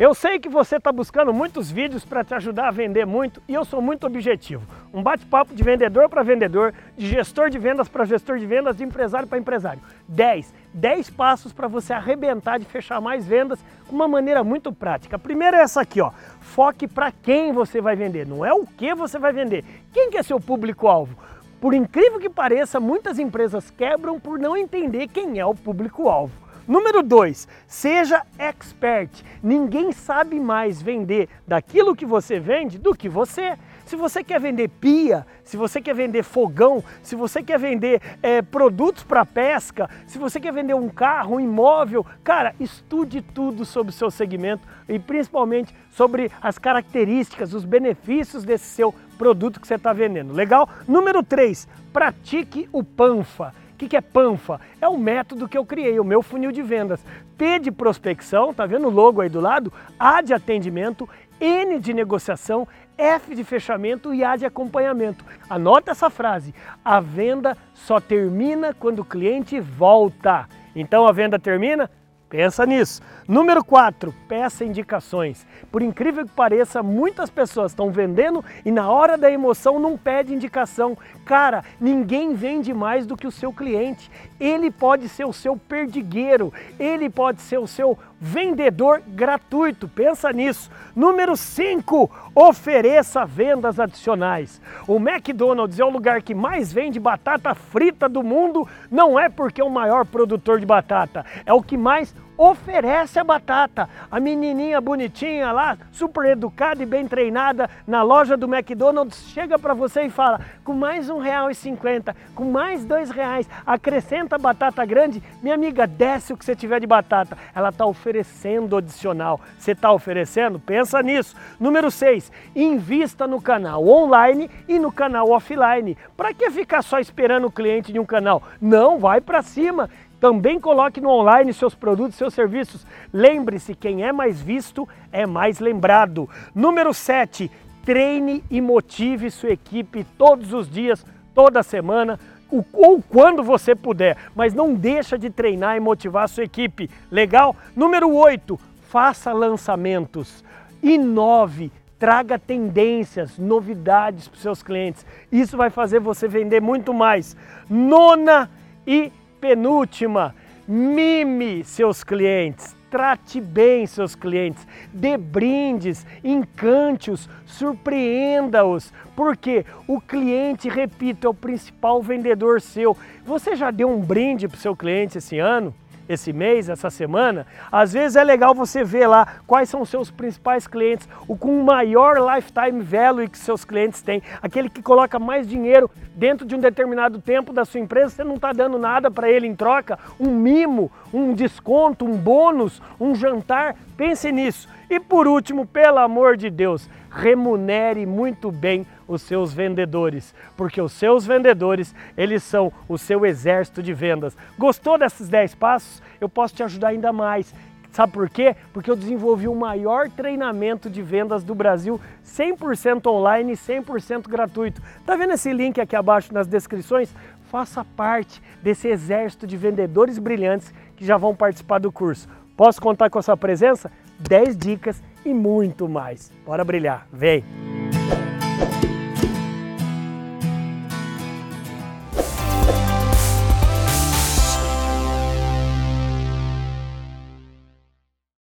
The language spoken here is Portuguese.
Eu sei que você está buscando muitos vídeos para te ajudar a vender muito e eu sou muito objetivo. Um bate-papo de vendedor para vendedor, de gestor de vendas para gestor de vendas, de empresário para empresário. 10. 10 passos para você arrebentar de fechar mais vendas com uma maneira muito prática. A primeira é essa aqui, ó. Foque para quem você vai vender, não é o que você vai vender. Quem que é seu público-alvo? Por incrível que pareça, muitas empresas quebram por não entender quem é o público-alvo. Número 2, seja expert. Ninguém sabe mais vender daquilo que você vende do que você. Se você quer vender pia, se você quer vender fogão, se você quer vender é, produtos para pesca, se você quer vender um carro, um imóvel, cara, estude tudo sobre o seu segmento e principalmente sobre as características, os benefícios desse seu produto que você está vendendo. Legal? Número 3, pratique o PANFA. O que, é Panfa? É o método que eu criei, o meu funil de vendas. P de prospecção, tá vendo o logo aí do lado? A de atendimento, N de negociação, F de fechamento e A de acompanhamento. Anota essa frase: a venda só termina quando o cliente volta. Então a venda termina Pensa nisso. Número 4, peça indicações. Por incrível que pareça, muitas pessoas estão vendendo e na hora da emoção não pede indicação. Cara, ninguém vende mais do que o seu cliente. Ele pode ser o seu perdigueiro, ele pode ser o seu vendedor gratuito. Pensa nisso. Número 5, ofereça vendas adicionais. O McDonald's é o lugar que mais vende batata frita do mundo, não é porque é o maior produtor de batata, é o que mais oferece a batata. A menininha bonitinha lá, super educada e bem treinada na loja do McDonald's, chega para você e fala, com mais um real e cinquenta, com mais dois reais, acrescenta batata grande, minha amiga, desce o que você tiver de batata. Ela está oferecendo adicional. Você está oferecendo? Pensa nisso. Número 6, invista no canal online e no canal offline. Para que ficar só esperando o cliente de um canal? Não, vai para cima. Também coloque no online seus produtos, seus serviços. Lembre-se, quem é mais visto é mais lembrado. Número 7, treine e motive sua equipe todos os dias, toda semana, ou quando você puder, mas não deixa de treinar e motivar sua equipe. Legal? Número 8, faça lançamentos. Inove, traga tendências, novidades para os seus clientes. Isso vai fazer você vender muito mais. Nona e penúltima, mime seus clientes, trate bem seus clientes, dê brindes, encante-os, surpreenda-os, porque o cliente, repito, é o principal vendedor seu. Você já deu um brinde para o seu cliente esse ano? Esse mês, essa semana, às vezes é legal você ver lá quais são os seus principais clientes, o com maior lifetime value que seus clientes têm, aquele que coloca mais dinheiro dentro de um determinado tempo da sua empresa, você não está dando nada para ele em troca, um mimo, um desconto, um bônus, um jantar, pense nisso. E por último, pelo amor de Deus, remunere muito bem os seus vendedores, porque os seus vendedores, eles são o seu exército de vendas. Gostou desses 10 passos? Eu posso te ajudar ainda mais. Sabe por quê? Porque eu desenvolvi o maior treinamento de vendas do Brasil, 100% online e 100% gratuito. Tá vendo esse link aqui abaixo nas descrições? Faça parte desse exército de vendedores brilhantes que já vão participar do curso. Posso contar com a sua presença? 10 dicas e muito mais. Bora brilhar, vem!